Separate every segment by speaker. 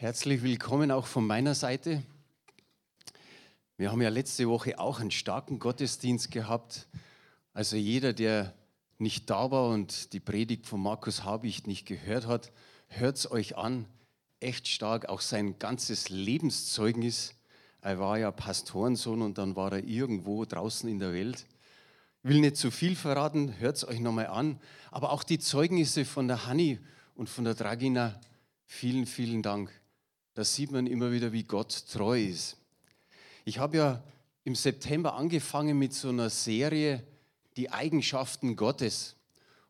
Speaker 1: Herzlich willkommen auch von meiner Seite. Wir haben ja letzte Woche auch einen starken Gottesdienst gehabt. Also jeder, der nicht da war und die Predigt von Markus Habicht nicht gehört hat, hört es euch an. Echt stark, auch sein ganzes Lebenszeugnis. Er war ja Pastorensohn und dann war er irgendwo draußen in der Welt. Ich will nicht zu viel verraten, hört es euch nochmal an. Aber auch die Zeugnisse von der Hanni und von der Dragina, vielen, vielen Dank da sieht man immer wieder, wie Gott treu ist. Ich habe ja im September angefangen mit so einer Serie, die Eigenschaften Gottes.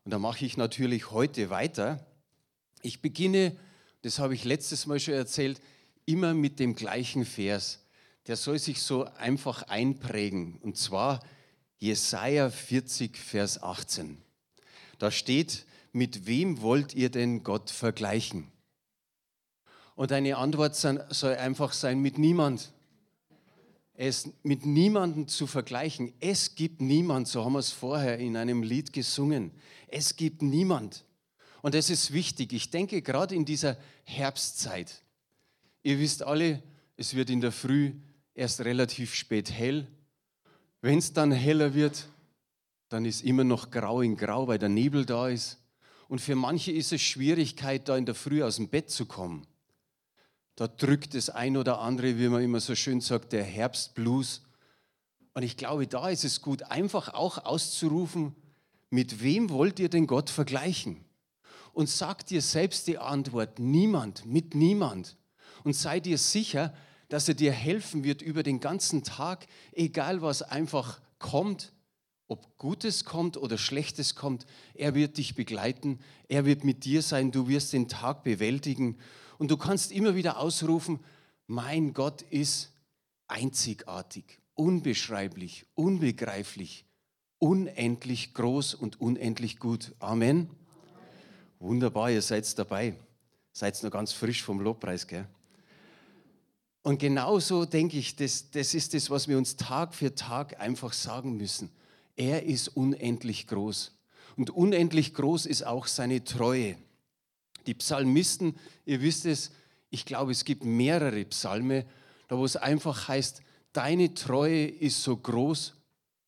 Speaker 1: Und da mache ich natürlich heute weiter. Ich beginne, das habe ich letztes Mal schon erzählt, immer mit dem gleichen Vers. Der soll sich so einfach einprägen. Und zwar Jesaja 40, Vers 18. Da steht, mit wem wollt ihr denn Gott vergleichen? Und deine Antwort soll einfach sein, mit niemand. Es mit niemandem zu vergleichen. Es gibt niemand, so haben wir es vorher in einem Lied gesungen. Es gibt niemand. Und das ist wichtig. Ich denke gerade in dieser Herbstzeit. Ihr wisst alle, es wird in der Früh erst relativ spät hell. Wenn es dann heller wird, dann ist immer noch grau in grau, weil der Nebel da ist. Und für manche ist es Schwierigkeit, da in der Früh aus dem Bett zu kommen da drückt das ein oder andere, wie man immer so schön sagt, der Herbstblues. Und ich glaube, da ist es gut, einfach auch auszurufen, mit wem wollt ihr denn Gott vergleichen? Und sagt dir selbst die Antwort, niemand, mit niemand. Und sei dir sicher, dass er dir helfen wird über den ganzen Tag, egal was einfach kommt, ob Gutes kommt oder Schlechtes kommt, er wird dich begleiten, er wird mit dir sein, du wirst den Tag bewältigen und du kannst immer wieder ausrufen, mein Gott ist einzigartig, unbeschreiblich, unbegreiflich, unendlich groß und unendlich gut. Amen. Wunderbar, ihr seid dabei. Seid noch ganz frisch vom Lobpreis, gell? Und genauso denke ich, das, das ist das, was wir uns Tag für Tag einfach sagen müssen. Er ist unendlich groß. Und unendlich groß ist auch seine Treue. Die Psalmisten, ihr wisst es, ich glaube, es gibt mehrere Psalme, da wo es einfach heißt, deine Treue ist so groß,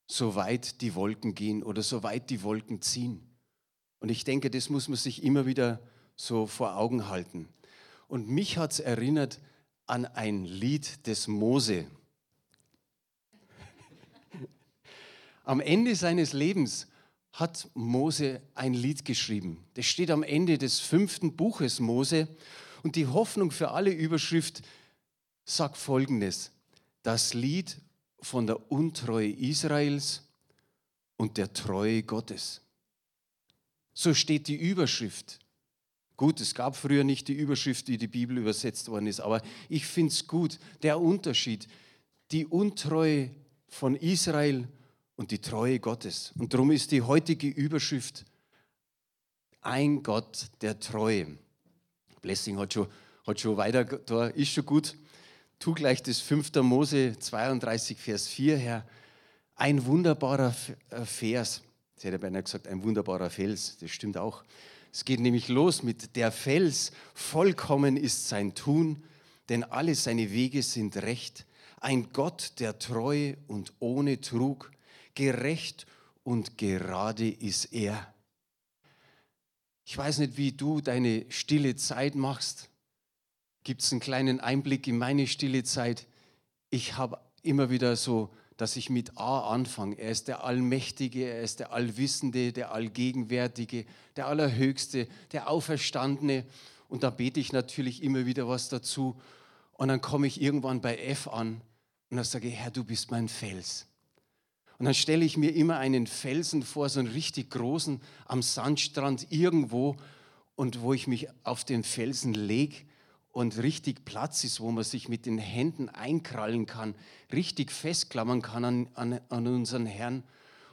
Speaker 1: so weit die Wolken gehen oder so weit die Wolken ziehen. Und ich denke, das muss man sich immer wieder so vor Augen halten. Und mich hat es erinnert an ein Lied des Mose. Am Ende seines Lebens hat Mose ein Lied geschrieben. Das steht am Ende des fünften Buches Mose. Und die Hoffnung für alle Überschrift sagt folgendes. Das Lied von der Untreue Israels und der Treue Gottes. So steht die Überschrift. Gut, es gab früher nicht die Überschrift, wie die Bibel übersetzt worden ist, aber ich finde es gut, der Unterschied. Die Untreue von Israel und die Treue Gottes. Und darum ist die heutige Überschrift ein Gott der Treue. Blessing hat schon, hat schon weiter, da ist schon gut. Tu gleich das 5. Mose 32, Vers 4 her. Ein wunderbarer äh, Vers. Jetzt hätte er beinahe gesagt, ein wunderbarer Fels. Das stimmt auch. Es geht nämlich los mit der Fels. Vollkommen ist sein Tun, denn alle seine Wege sind recht. Ein Gott der Treue und ohne Trug gerecht und gerade ist er. Ich weiß nicht, wie du deine stille Zeit machst. Gibt es einen kleinen Einblick in meine stille Zeit? Ich habe immer wieder so, dass ich mit A anfange. Er ist der Allmächtige, er ist der Allwissende, der Allgegenwärtige, der Allerhöchste, der Auferstandene. Und da bete ich natürlich immer wieder was dazu. Und dann komme ich irgendwann bei F an und dann sage ich, Herr, du bist mein Fels. Und dann stelle ich mir immer einen Felsen vor, so einen richtig großen am Sandstrand irgendwo und wo ich mich auf den Felsen lege und richtig Platz ist, wo man sich mit den Händen einkrallen kann, richtig festklammern kann an, an, an unseren Herrn.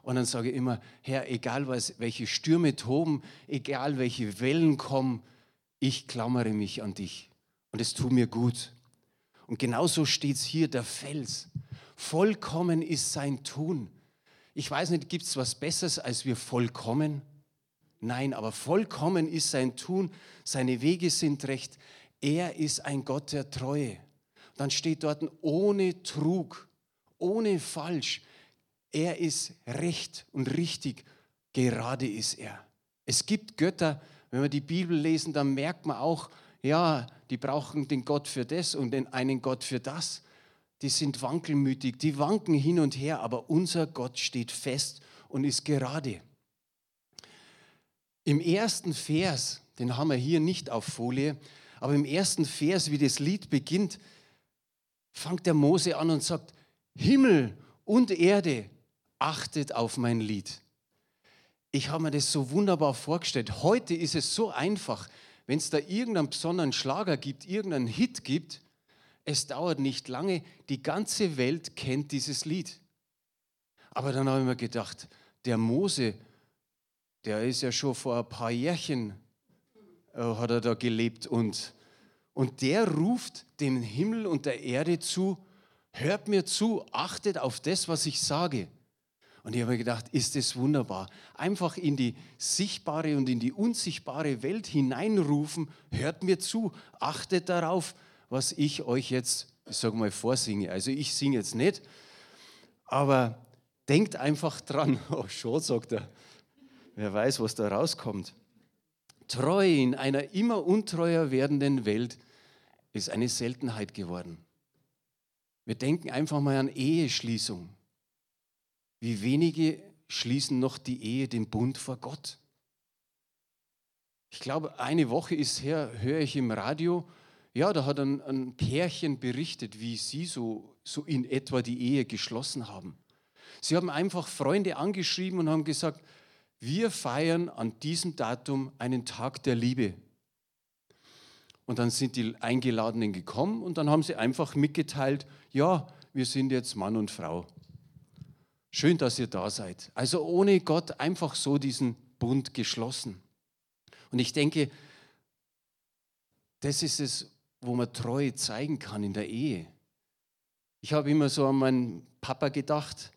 Speaker 1: Und dann sage ich immer, Herr, egal was, welche Stürme toben, egal welche Wellen kommen, ich klammere mich an dich. Und es tut mir gut. Und genauso steht es hier, der Fels. Vollkommen ist sein Tun. Ich weiß nicht, gibt es was Besseres als wir vollkommen? Nein, aber vollkommen ist sein Tun, seine Wege sind recht. Er ist ein Gott der Treue. Dann steht dort ohne Trug, ohne Falsch. Er ist recht und richtig. Gerade ist er. Es gibt Götter, wenn wir die Bibel lesen, dann merkt man auch, ja, die brauchen den Gott für das und den einen Gott für das. Die sind wankelmütig, die wanken hin und her, aber unser Gott steht fest und ist gerade. Im ersten Vers, den haben wir hier nicht auf Folie, aber im ersten Vers, wie das Lied beginnt, fängt der Mose an und sagt, Himmel und Erde, achtet auf mein Lied. Ich habe mir das so wunderbar vorgestellt. Heute ist es so einfach, wenn es da irgendeinen besonderen Schlager gibt, irgendeinen Hit gibt, es dauert nicht lange, die ganze Welt kennt dieses Lied. Aber dann habe ich mir gedacht, der Mose, der ist ja schon vor ein paar Jährchen, äh, hat er da gelebt und, und der ruft dem Himmel und der Erde zu, hört mir zu, achtet auf das, was ich sage. Und ich habe mir gedacht, ist das wunderbar. Einfach in die sichtbare und in die unsichtbare Welt hineinrufen, hört mir zu, achtet darauf, was ich euch jetzt, ich sage mal, vorsinge. Also ich singe jetzt nicht, aber denkt einfach dran. Oh, schon, sagt er. Wer weiß, was da rauskommt. Treu in einer immer untreuer werdenden Welt ist eine Seltenheit geworden. Wir denken einfach mal an Eheschließung. Wie wenige schließen noch die Ehe den Bund vor Gott? Ich glaube, eine Woche ist her, höre ich im Radio, ja, da hat ein, ein Pärchen berichtet, wie sie so, so in etwa die Ehe geschlossen haben. Sie haben einfach Freunde angeschrieben und haben gesagt, wir feiern an diesem Datum einen Tag der Liebe. Und dann sind die Eingeladenen gekommen und dann haben sie einfach mitgeteilt, ja, wir sind jetzt Mann und Frau. Schön, dass ihr da seid. Also ohne Gott einfach so diesen Bund geschlossen. Und ich denke, das ist es, wo man Treue zeigen kann in der Ehe. Ich habe immer so an meinen Papa gedacht.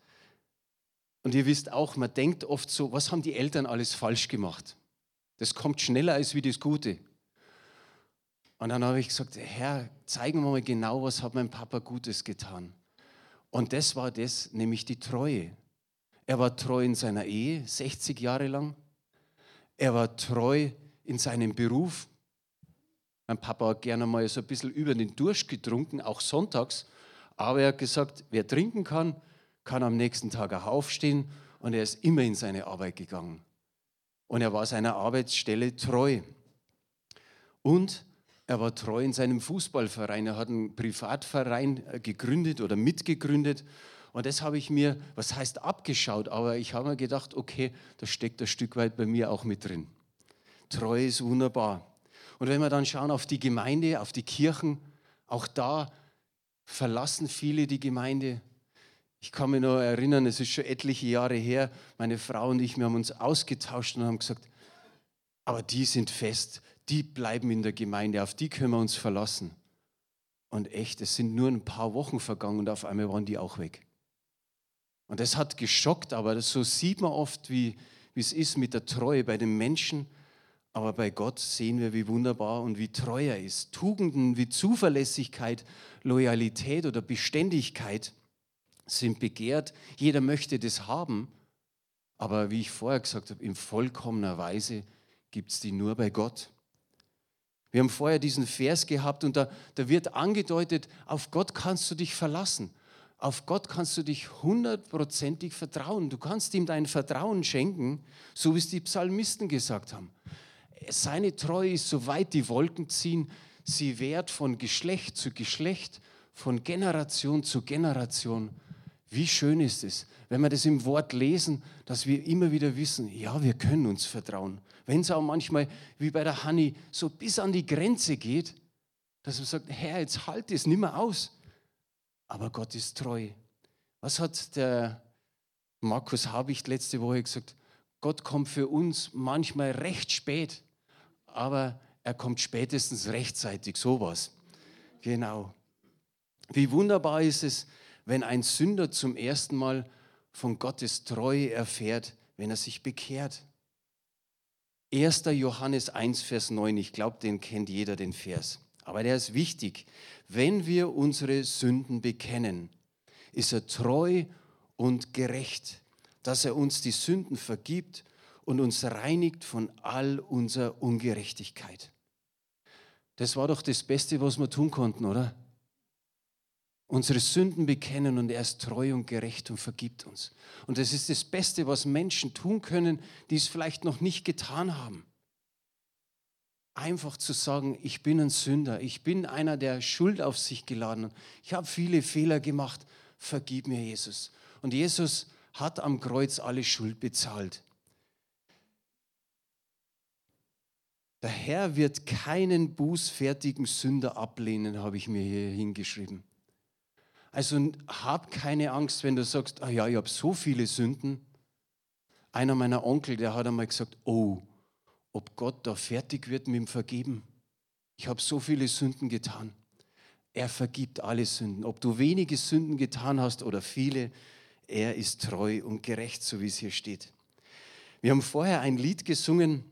Speaker 1: Und ihr wisst auch, man denkt oft so, was haben die Eltern alles falsch gemacht? Das kommt schneller als wie das Gute. Und dann habe ich gesagt, Herr, zeigen wir mal genau, was hat mein Papa Gutes getan. Und das war das, nämlich die Treue. Er war treu in seiner Ehe, 60 Jahre lang. Er war treu in seinem Beruf. Mein Papa hat gerne mal so ein bisschen über den Durst getrunken, auch sonntags. Aber er hat gesagt, wer trinken kann, kann am nächsten Tag auch aufstehen. Und er ist immer in seine Arbeit gegangen. Und er war seiner Arbeitsstelle treu. Und er war treu in seinem Fußballverein. Er hat einen Privatverein äh, gegründet oder mitgegründet. Und das habe ich mir, was heißt abgeschaut, aber ich habe mir gedacht, okay, das steckt ein Stück weit bei mir auch mit drin. Treu ist wunderbar. Und wenn wir dann schauen auf die Gemeinde, auf die Kirchen, auch da verlassen viele die Gemeinde. Ich kann mich noch erinnern, es ist schon etliche Jahre her, meine Frau und ich, wir haben uns ausgetauscht und haben gesagt, aber die sind fest, die bleiben in der Gemeinde, auf die können wir uns verlassen. Und echt, es sind nur ein paar Wochen vergangen und auf einmal waren die auch weg. Und das hat geschockt, aber so sieht man oft, wie, wie es ist mit der Treue bei den Menschen. Aber bei Gott sehen wir, wie wunderbar und wie treu er ist. Tugenden wie Zuverlässigkeit, Loyalität oder Beständigkeit sind begehrt. Jeder möchte das haben. Aber wie ich vorher gesagt habe, in vollkommener Weise gibt es die nur bei Gott. Wir haben vorher diesen Vers gehabt und da, da wird angedeutet, auf Gott kannst du dich verlassen. Auf Gott kannst du dich hundertprozentig vertrauen. Du kannst ihm dein Vertrauen schenken, so wie es die Psalmisten gesagt haben. Seine Treue ist, soweit die Wolken ziehen, sie währt von Geschlecht zu Geschlecht, von Generation zu Generation. Wie schön ist es, wenn wir das im Wort lesen, dass wir immer wieder wissen, ja, wir können uns vertrauen. Wenn es auch manchmal, wie bei der Hanni, so bis an die Grenze geht, dass man sagt, Herr, jetzt halt es nicht mehr aus. Aber Gott ist treu. Was hat der Markus Habicht letzte Woche gesagt? Gott kommt für uns manchmal recht spät, aber er kommt spätestens rechtzeitig, sowas. Genau. Wie wunderbar ist es, wenn ein Sünder zum ersten Mal von Gottes Treue erfährt, wenn er sich bekehrt. 1. Johannes 1, Vers 9, ich glaube, den kennt jeder, den Vers. aber der ist wichtig. Wenn wir unsere Sünden bekennen, ist er treu und gerecht, dass er uns die Sünden vergibt und uns reinigt von all unserer Ungerechtigkeit. Das war doch das Beste, was wir tun konnten, oder? Unsere Sünden bekennen und er ist treu und gerecht und vergibt uns. Und das ist das Beste, was Menschen tun können, die es vielleicht noch nicht getan haben. Einfach zu sagen, ich bin ein Sünder, ich bin einer, der Schuld auf sich geladen hat. Ich habe viele Fehler gemacht, vergib mir Jesus. Und Jesus hat am Kreuz alle Schuld bezahlt. Der Herr wird keinen bußfertigen Sünder ablehnen, habe ich mir hier hingeschrieben. Also hab keine Angst, wenn du sagst, ah ja, ich habe so viele Sünden. Einer meiner Onkel, der hat einmal gesagt, oh, ob Gott da fertig wird mit dem Vergeben. Ich habe so viele Sünden getan. Er vergibt alle Sünden. Ob du wenige Sünden getan hast oder viele, er ist treu und gerecht, so wie es hier steht. Wir haben vorher ein Lied gesungen,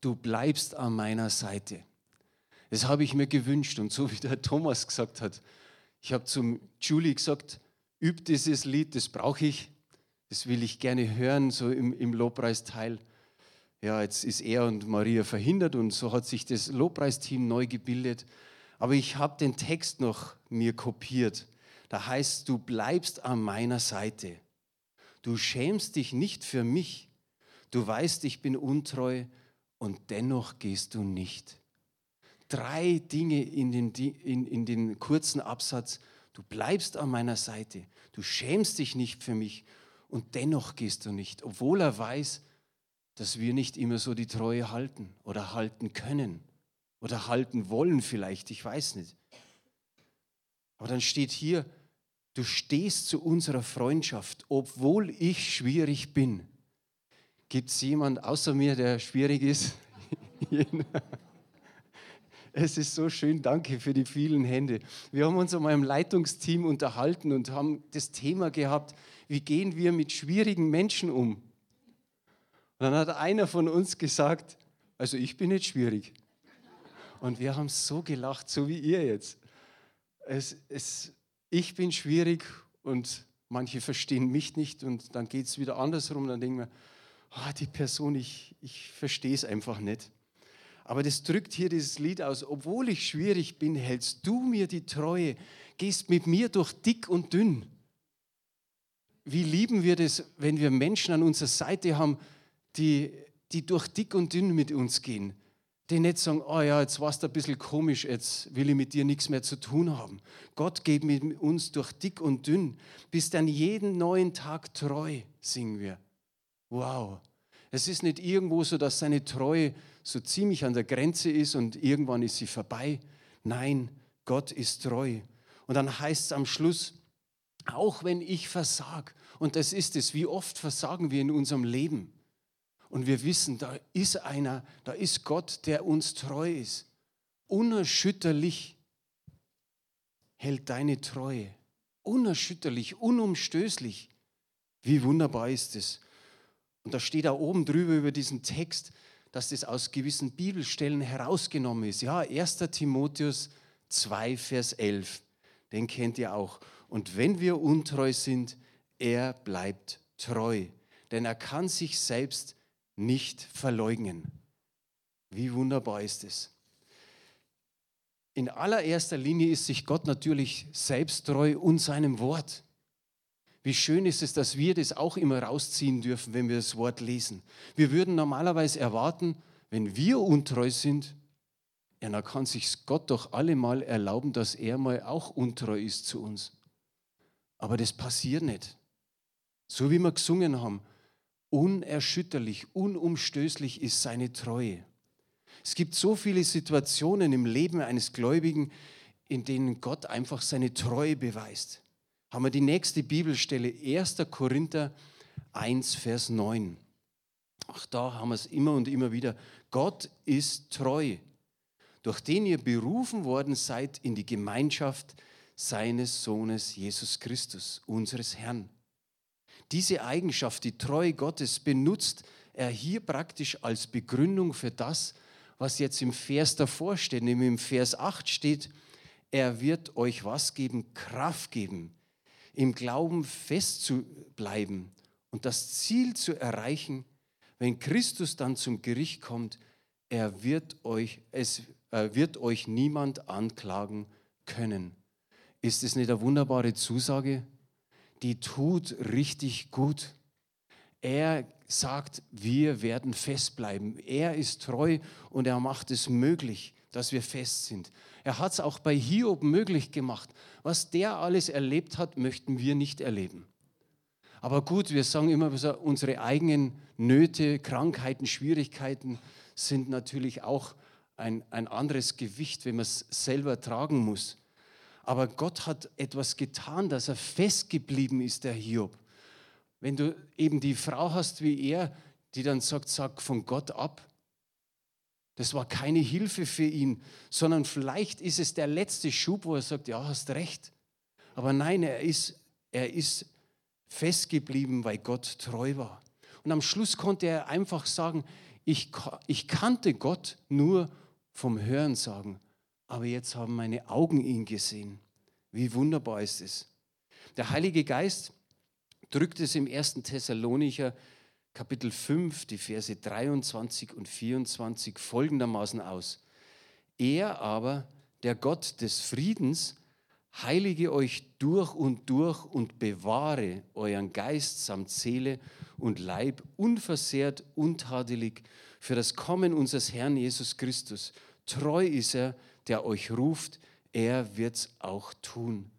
Speaker 1: du bleibst an meiner Seite. Das habe ich mir gewünscht und so wie der Thomas gesagt hat, ich habe zum Julie gesagt, üb dieses Lied, das brauche ich, das will ich gerne hören, so im, im Lobpreisteil. Ja, jetzt ist er und Maria verhindert und so hat sich das Lobpreisteam neu gebildet. Aber ich habe den Text noch mir kopiert. Da heißt, du bleibst an meiner Seite. Du schämst dich nicht für mich. Du weißt, ich bin untreu und dennoch gehst du nicht. Drei Dinge in den, in, in den kurzen Absatz. Du bleibst an meiner Seite. Du schämst dich nicht für mich und dennoch gehst du nicht, obwohl er weiß, dass wir nicht immer so die Treue halten oder halten können oder halten wollen vielleicht, ich weiß nicht. Aber dann steht hier, du stehst zu unserer Freundschaft, obwohl ich schwierig bin. Gibt es jemand außer mir, der schwierig ist? es ist so schön, danke für die vielen Hände. Wir haben uns einmal im Leitungsteam unterhalten und haben das Thema gehabt, wie gehen wir mit schwierigen Menschen um? Und dann hat einer von uns gesagt, also ich bin nicht schwierig. Und wir haben so gelacht, so wie ihr jetzt. Es, es, ich bin schwierig und manche verstehen mich nicht und dann geht es wieder andersrum. Dann denken wir, oh, die Person, ich, ich verstehe es einfach nicht. Aber das drückt hier dieses Lied aus. Obwohl ich schwierig bin, hältst du mir die Treue, gehst mit mir durch dick und dünn. Wie lieben wir das, wenn wir Menschen an unserer Seite haben, die, die durch dick und dünn mit uns gehen die nicht sagen, oh ja, jetzt warst du ein bisschen komisch, jetzt will ich mit dir nichts mehr zu tun haben. Gott geht mit uns durch dick und dünn, bis dann jeden neuen Tag treu, singen wir. Wow. Es ist nicht irgendwo so, dass seine Treue so ziemlich an der Grenze ist und irgendwann ist sie vorbei. Nein, Gott ist treu. Und dann heißt es am Schluss, auch wenn ich versag, und das ist es, wie oft versagen wir in unserem Leben. Und wir wissen, da ist einer, da ist Gott, der uns treu ist. Unerschütterlich hält deine Treue. Unerschütterlich, unumstößlich. Wie wunderbar ist es. Und da steht da oben drüber über diesen Text, dass das aus gewissen Bibelstellen herausgenommen ist. Ja, 1. Timotheus 2, Vers 11. Den kennt ihr auch. Und wenn wir untreu sind, er bleibt treu. Denn er kann sich selbst nicht verleugnen. Wie wunderbar ist es. In allererster Linie ist sich Gott natürlich selbst treu und seinem Wort. Wie schön ist es, dass wir das auch immer rausziehen dürfen, wenn wir das Wort lesen. Wir würden normalerweise erwarten, wenn wir untreu sind, ja, dann kann sich Gott doch allemal erlauben, dass er mal auch untreu ist zu uns. Aber das passiert nicht. So wie wir gesungen haben, Unerschütterlich, unumstößlich ist seine Treue. Es gibt so viele Situationen im Leben eines Gläubigen, in denen Gott einfach seine Treue beweist. Haben wir die nächste Bibelstelle, 1. Korinther 1, Vers 9. Auch da haben wir es immer und immer wieder. Gott ist treu, durch den ihr berufen worden seid in die Gemeinschaft seines Sohnes Jesus Christus, unseres Herrn. Diese Eigenschaft, die Treue Gottes, benutzt er hier praktisch als Begründung für das, was jetzt im Vers davor steht, nämlich im Vers 8 steht, er wird euch was geben? Kraft geben, im Glauben festzubleiben und das Ziel zu erreichen, wenn Christus dann zum Gericht kommt, er wird euch, es wird euch niemand anklagen können. Ist es nicht eine wunderbare Zusage? Die tut richtig gut. Er sagt, wir werden festbleiben. Er ist treu und er macht es möglich, dass wir fest sind. Er hat es auch bei Hiob möglich gemacht. Was der alles erlebt hat, möchten wir nicht erleben. Aber gut, wir sagen immer, unsere eigenen Nöte, Krankheiten, Schwierigkeiten sind natürlich auch ein, ein anderes Gewicht, wenn man es selber tragen muss. Aber Gott hat etwas getan, dass er festgeblieben ist, der Hiob. Wenn du eben die Frau hast wie er, die dann sagt, sag von Gott ab, das war keine Hilfe für ihn, sondern vielleicht ist es der letzte Schub, wo er sagt, ja, hast recht. Aber nein, er ist, er ist festgeblieben, weil Gott treu war. Und am Schluss konnte er einfach sagen, ich, ich kannte Gott nur vom Hören sagen, aber jetzt haben meine Augen ihn gesehen. Wie wunderbar ist es. Der Heilige Geist drückt es im 1. Thessalonicher Kapitel 5, die Verse 23 und 24 folgendermaßen aus. Er aber, der Gott des Friedens, heilige euch durch und durch und bewahre euren Geist samt Seele und Leib unversehrt, untadelig für das Kommen unseres Herrn Jesus Christus. Treu ist er, der euch ruft, er wird's auch tun.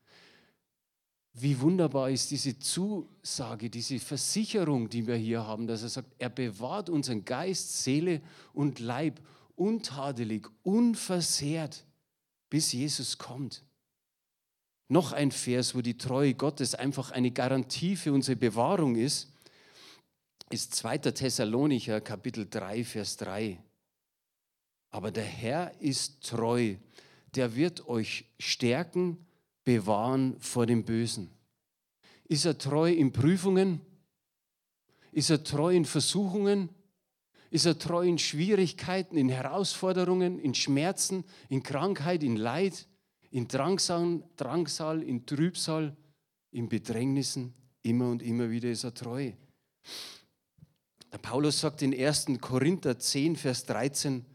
Speaker 1: Wie wunderbar ist diese Zusage, diese Versicherung, die wir hier haben, dass er sagt, er bewahrt unseren Geist, Seele und Leib untadelig, unversehrt, bis Jesus kommt. Noch ein Vers, wo die Treue Gottes einfach eine Garantie für unsere Bewahrung ist, ist 2. Thessalonicher Kapitel 3, Vers 3. Aber der Herr ist treu, der wird euch stärken, bewahren vor dem Bösen. Ist er treu in Prüfungen? Ist er treu in Versuchungen? Ist er treu in Schwierigkeiten, in Herausforderungen, in Schmerzen, in Krankheit, in Leid? in Drangsal, Drangsal, in Trübsal, in Bedrängnissen, immer und immer wieder ist er treu. Der Paulus sagt in 1. Korinther 10, Vers 13,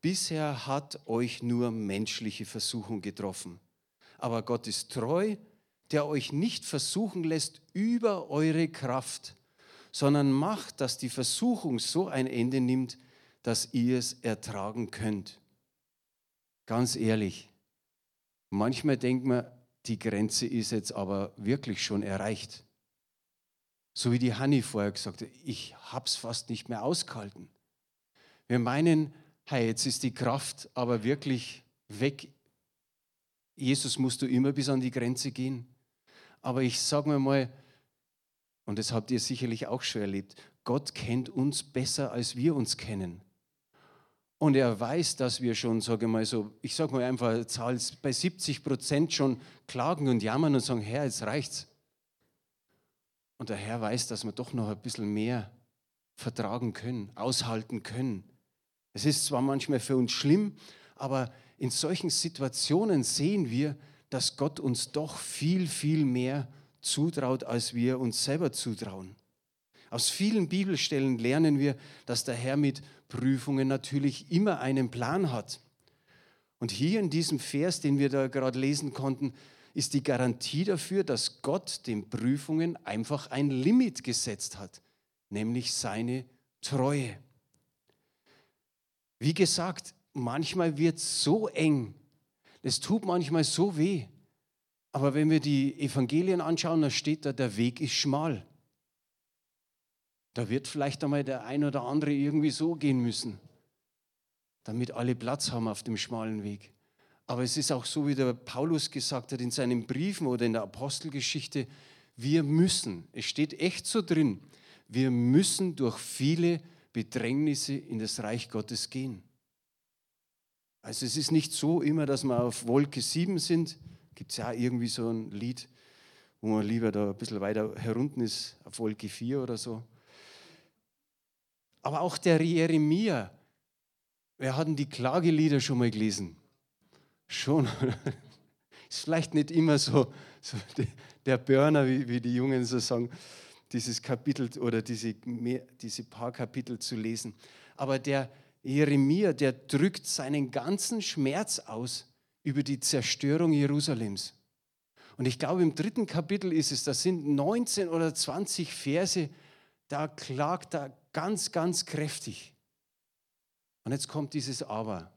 Speaker 1: bisher hat euch nur menschliche Versuchung getroffen, aber Gott ist treu, der euch nicht versuchen lässt über eure Kraft, sondern macht, dass die Versuchung so ein Ende nimmt, dass ihr es ertragen könnt. Ganz ehrlich, Manchmal denkt man, die Grenze ist jetzt aber wirklich schon erreicht. So wie die Hanni vorher gesagt hat, ich habe es fast nicht mehr ausgehalten. Wir meinen, hey, jetzt ist die Kraft aber wirklich weg. Jesus musst du immer bis an die Grenze gehen. Aber ich sage mir mal, und das habt ihr sicherlich auch schon erlebt, Gott kennt uns besser, als wir uns kennen. Und er weiß, dass wir schon, sage mal so, ich sage mal einfach, Zahl bei 70 Prozent schon klagen und jammern und sagen, Herr, jetzt reicht's. Und der Herr weiß, dass wir doch noch ein bisschen mehr vertragen können, aushalten können. Es ist zwar manchmal für uns schlimm, aber in solchen Situationen sehen wir, dass Gott uns doch viel, viel mehr zutraut, als wir uns selber zutrauen. Aus vielen Bibelstellen lernen wir, dass der Herr mit Prüfungen natürlich immer einen Plan hat. Und hier in diesem Vers, den wir da gerade lesen konnten, ist die Garantie dafür, dass Gott den Prüfungen einfach ein Limit gesetzt hat, nämlich seine Treue. Wie gesagt, manchmal wird es so eng, es tut manchmal so weh. Aber wenn wir die Evangelien anschauen, da steht da, der Weg ist schmal. Da wird vielleicht einmal der ein oder andere irgendwie so gehen müssen, damit alle Platz haben auf dem schmalen Weg. Aber es ist auch so, wie der Paulus gesagt hat in seinen Briefen oder in der Apostelgeschichte, wir müssen, es steht echt so drin, wir müssen durch viele Bedrängnisse in das Reich Gottes gehen. Also es ist nicht so immer, dass wir auf Wolke 7 sind. Gibt es ja irgendwie so ein Lied, wo man lieber da ein bisschen weiter herunten ist, auf Wolke 4 oder so. Aber auch der Jeremia, Wer hat denn die Klagelieder schon mal gelesen? Schon. Ist vielleicht nicht immer so, so der Burner, wie, wie, die Jungen so sagen, dieses Kapitel oder diese, diese paar Kapitel zu lesen. Aber der Jeremia, der drückt seinen ganzen Schmerz aus über die Zerstörung Jerusalems. Und ich glaube, im dritten Kapitel ist es, das sind 19 oder 20 Verse, da klagt er ganz, ganz kräftig. Und jetzt kommt dieses Aber.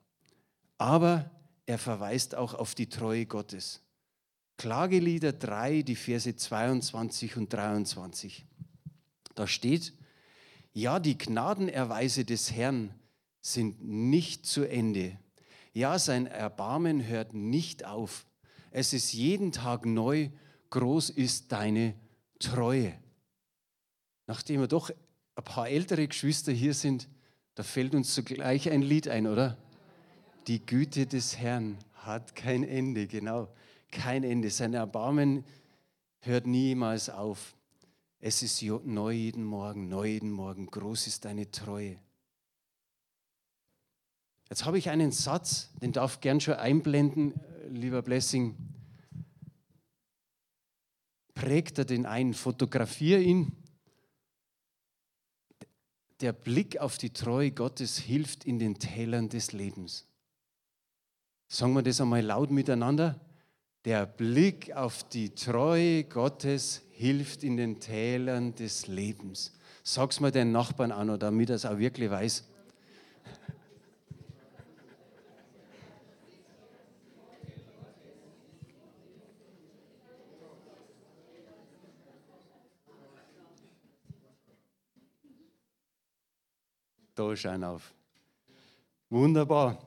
Speaker 1: Aber er verweist auch auf die Treue Gottes. Klagelieder 3, die Verse 22 und 23. Da steht, ja, die Gnadenerweise des Herrn sind nicht zu Ende. Ja, sein Erbarmen hört nicht auf. Es ist jeden Tag neu, groß ist deine Treue. Nachdem wir doch ein paar ältere Geschwister hier sind, da fällt uns zugleich ein Lied ein, oder? Die Güte des Herrn hat kein Ende, genau, kein Ende. Sein Erbarmen hört niemals auf. Es ist neu jeden Morgen, neu jeden Morgen, groß ist deine Treue. Jetzt habe ich einen Satz, den darf gern schon einblenden, lieber Blessing. Prägt er den ein, fotografiere ihn. Der Blick auf die Treue Gottes hilft in den Tälern des Lebens. Sagen wir das einmal laut miteinander. Der Blick auf die Treue Gottes hilft in den Tälern des Lebens. Sag's mal deinen Nachbarn an, damit er es auch wirklich weiß. Da schauen auf. Wunderbar.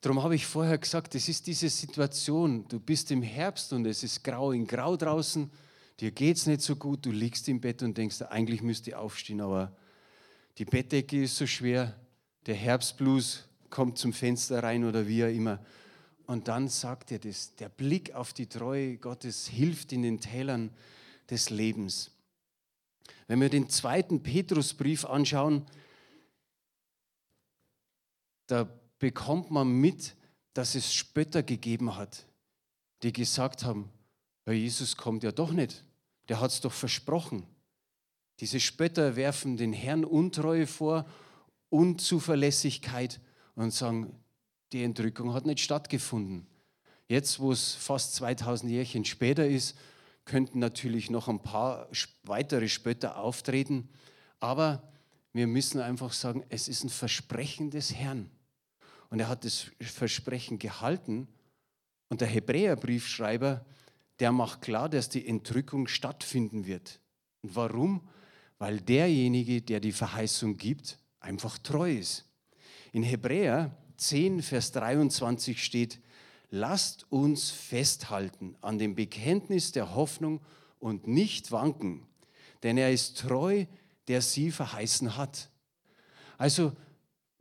Speaker 1: Darum habe ich vorher gesagt, es ist diese Situation, du bist im Herbst und es ist grau in grau draußen, dir geht es nicht so gut, du liegst im Bett und denkst, eigentlich müsste ich aufstehen, aber die Bettdecke ist so schwer, der Herbstblues kommt zum Fenster rein oder wie auch immer. Und dann sagt er das, der Blick auf die Treue Gottes hilft in den Tälern des Lebens. Wenn wir den zweiten Petrusbrief anschauen, da bekommt man mit, dass es Spötter gegeben hat, die gesagt haben, Herr Jesus kommt ja doch nicht, der hat es doch versprochen. Diese Spötter werfen den Herrn Untreue vor, Unzuverlässigkeit und sagen, die Entrückung hat nicht stattgefunden. Jetzt, wo es fast 2000 Jährchen später ist, könnten natürlich noch ein paar weitere Spötter auftreten, aber wir müssen einfach sagen, es ist ein Versprechen des Herrn. Und er hat das Versprechen gehalten. Und der Hebräerbriefschreiber, der macht klar, dass die Entrückung stattfinden wird. Und warum? Weil derjenige, der die Verheißung gibt, einfach treu ist. In Hebräer 10, Vers 23 steht, lasst uns festhalten an dem Bekenntnis der Hoffnung und nicht wanken, denn er ist treu, der sie verheißen hat. Also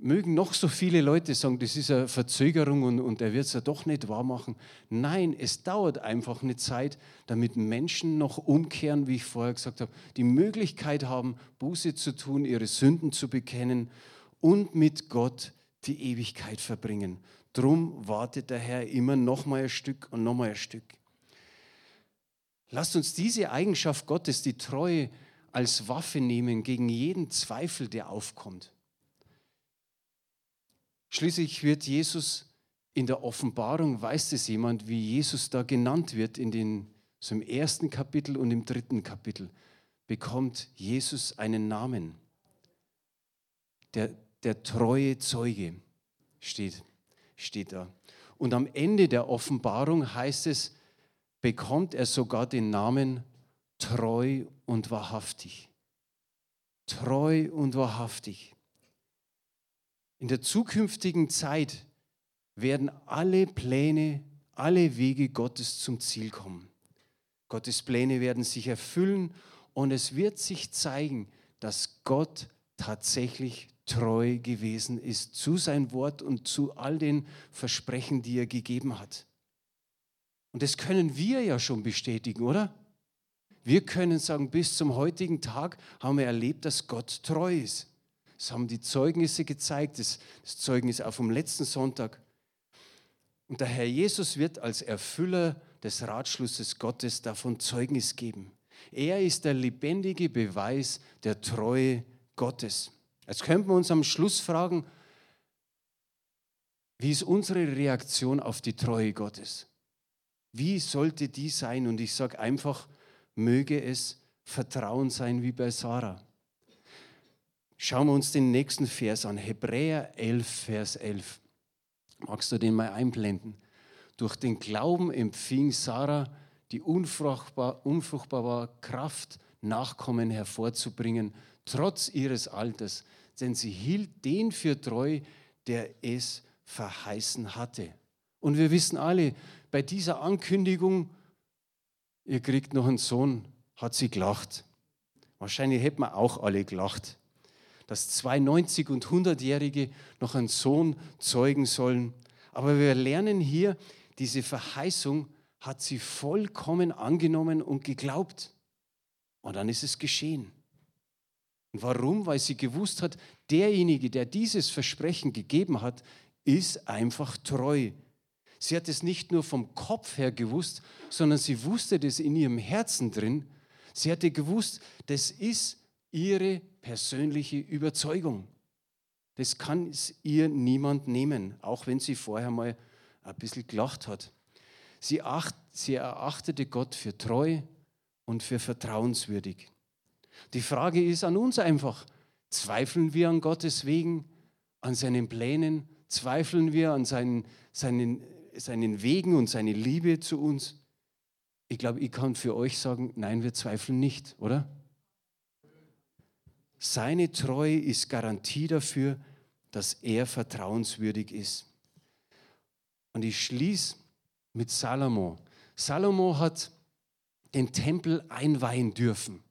Speaker 1: mögen noch so viele Leute sagen, das ist eine Verzögerung und, und er wird es ja doch nicht wahr machen. Nein, es dauert einfach eine Zeit, damit Menschen noch umkehren, wie ich vorher gesagt habe, die Möglichkeit haben, Buße zu tun, ihre Sünden zu bekennen und mit Gott die Ewigkeit verbringen. Drum wartet der Herr immer noch mal ein Stück und noch mal ein Stück. Lasst uns diese Eigenschaft Gottes, die Treue, als Waffe nehmen gegen jeden Zweifel, der aufkommt. Schließlich wird Jesus in der Offenbarung, weiß es jemand, wie Jesus da genannt wird in den, so im ersten Kapitel und im dritten Kapitel, bekommt Jesus einen Namen. Der, der treue Zeuge steht, steht da. Und am Ende der Offenbarung heißt es, bekommt er sogar den Namen treu und wahrhaftig. Treu und wahrhaftig. In der zukünftigen Zeit werden alle Pläne, alle Wege Gottes zum Ziel kommen. Gottes Pläne werden sich erfüllen und es wird sich zeigen, dass Gott tatsächlich treu gewesen ist zu sein Wort und zu all den Versprechen, die er gegeben hat. Und das können wir ja schon bestätigen, oder? Wir können sagen, bis zum heutigen Tag haben wir erlebt, dass Gott treu ist. Das haben die Zeugnisse gezeigt, das, das Zeugnis auch vom letzten Sonntag. Und der Herr Jesus wird als Erfüller des Ratschlusses Gottes davon Zeugnis geben. Er ist der lebendige Beweis der Treue Gottes. Jetzt könnten wir uns am Schluss fragen, wie ist unsere Reaktion auf die Treue Gottes? Wie sollte die sein? Und ich sage einfach, möge es Vertrauen sein wie bei Sarah. Schauen wir uns den nächsten Vers an, Hebräer 11, Vers 11. Magst du den mal einblenden? Durch den Glauben empfing Sarah die unfruchtbar, unfruchtbare Kraft, Nachkommen hervorzubringen, trotz ihres Alters, denn sie hielt den für treu, der es verheißen hatte. Und wir wissen alle, bei dieser Ankündigung, ihr kriegt noch einen Sohn, hat sie gelacht. Wahrscheinlich hätten wir auch alle gelacht, dass zwei 90- und 100-Jährige noch einen Sohn zeugen sollen. Aber wir lernen hier, diese Verheißung hat sie vollkommen angenommen und geglaubt. Und dann ist es geschehen. Und warum? Weil sie gewusst hat, derjenige, der dieses Versprechen gegeben hat, ist einfach treu. Sie hat es nicht nur vom Kopf her gewusst, sondern sie wusste das in ihrem Herzen drin. Sie hatte gewusst, das ist ihre persönliche Überzeugung. Das kann es ihr niemand nehmen, auch wenn sie vorher mal ein bisschen gelacht hat. Sie, acht, sie erachtete Gott für treu und für vertrauenswürdig. Die Frage ist an uns einfach, zweifeln wir an Gottes Wegen, an seinen Plänen, zweifeln wir an seinen, seinen, seinen Wegen und seine Liebe zu uns? Ich glaube, ich kann für euch sagen, nein, wir zweifeln nicht, oder? Seine Treue ist Garantie dafür, dass er vertrauenswürdig ist. Und ich schließe mit Salomo. Salomo hat den Tempel einweihen dürfen.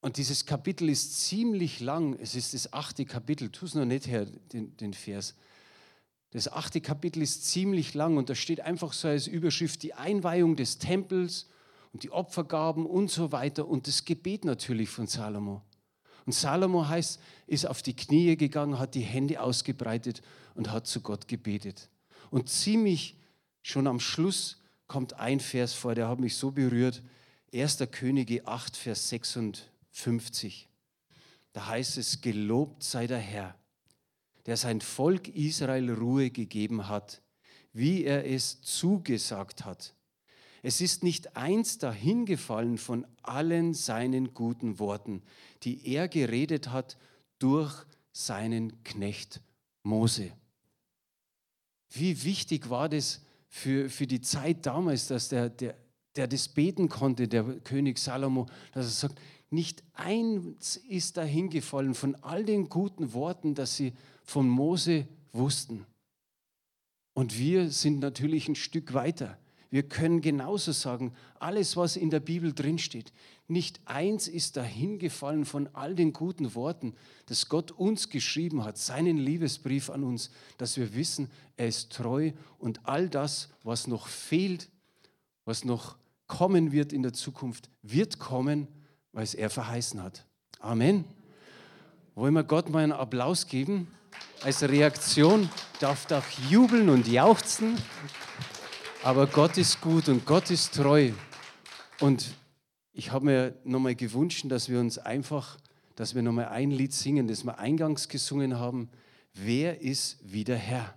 Speaker 1: Und dieses Kapitel ist ziemlich lang. Es ist das achte Kapitel. Tu es noch nicht her, den, den Vers. Das achte Kapitel ist ziemlich lang und da steht einfach so als Überschrift die Einweihung des Tempels und die Opfergaben und so weiter und das Gebet natürlich von Salomo. Und Salomo heißt, ist auf die Knie gegangen, hat die Hände ausgebreitet und hat zu Gott gebetet. Und ziemlich schon am Schluss kommt ein Vers vor, der hat mich so berührt. 1. Könige 8, Vers 56. Da heißt es, gelobt sei der Herr, der sein Volk Israel Ruhe gegeben hat, wie er es zugesagt hat. Es ist nicht eins dahingefallen von allen seinen guten Worten, die er geredet hat durch seinen Knecht Mose. Wie wichtig war das für, für die Zeit damals, dass der, der, der das beten konnte, der König Salomo, dass er sagt, nicht eins ist dahingefallen von all den guten Worten, dass sie von Mose wussten. Und wir sind natürlich ein Stück weiter. Wir können genauso sagen, alles, was in der Bibel drinsteht, nicht eins ist dahingefallen von all den guten Worten, dass Gott uns geschrieben hat, seinen Liebesbrief an uns, dass wir wissen, er ist treu und all das, was noch fehlt, was noch kommen wird in der Zukunft, wird kommen, weil es er verheißen hat. Amen. Wollen wir Gott mal einen Applaus geben? Als Reaktion darf doch jubeln und jauchzen. Aber Gott ist gut und Gott ist treu. Und ich habe mir nochmal gewünscht, dass wir uns einfach, dass wir nochmal ein Lied singen, das wir eingangs gesungen haben. Wer ist wie der Herr?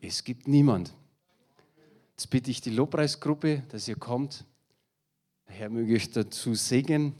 Speaker 1: Es gibt niemand. Jetzt bitte ich die Lobpreisgruppe, dass ihr kommt. Herr möge euch dazu segnen.